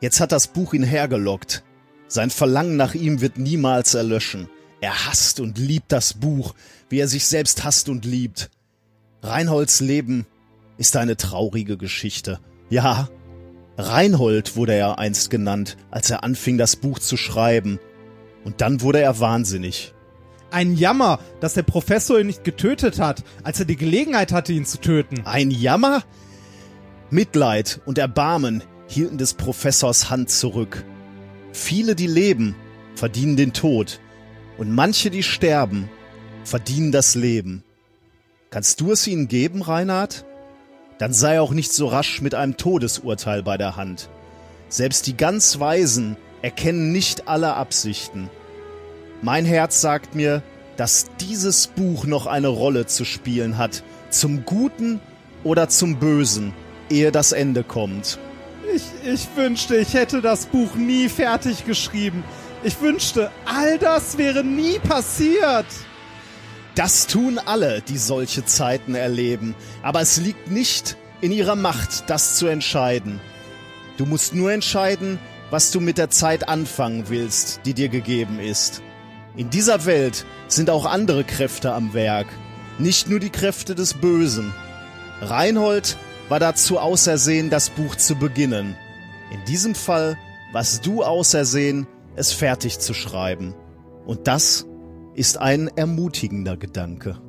Jetzt hat das Buch ihn hergelockt. Sein Verlangen nach ihm wird niemals erlöschen. Er hasst und liebt das Buch, wie er sich selbst hasst und liebt. Reinholds Leben ist eine traurige Geschichte. Ja, Reinhold wurde er einst genannt, als er anfing, das Buch zu schreiben. Und dann wurde er wahnsinnig. Ein Jammer, dass der Professor ihn nicht getötet hat, als er die Gelegenheit hatte, ihn zu töten. Ein Jammer? Mitleid und Erbarmen hielten des Professors Hand zurück. Viele, die leben, verdienen den Tod, und manche, die sterben, verdienen das Leben. Kannst du es ihnen geben, Reinhard? Dann sei auch nicht so rasch mit einem Todesurteil bei der Hand. Selbst die ganz Weisen erkennen nicht alle Absichten. Mein Herz sagt mir, dass dieses Buch noch eine Rolle zu spielen hat, zum Guten oder zum Bösen, ehe das Ende kommt. Ich, ich wünschte, ich hätte das Buch nie fertig geschrieben. Ich wünschte, all das wäre nie passiert. Das tun alle, die solche Zeiten erleben, aber es liegt nicht in ihrer Macht, das zu entscheiden. Du musst nur entscheiden, was du mit der Zeit anfangen willst, die dir gegeben ist. In dieser Welt sind auch andere Kräfte am Werk, nicht nur die Kräfte des Bösen. Reinhold war dazu ausersehen, das Buch zu beginnen. In diesem Fall warst du ausersehen, es fertig zu schreiben. Und das ist ein ermutigender Gedanke.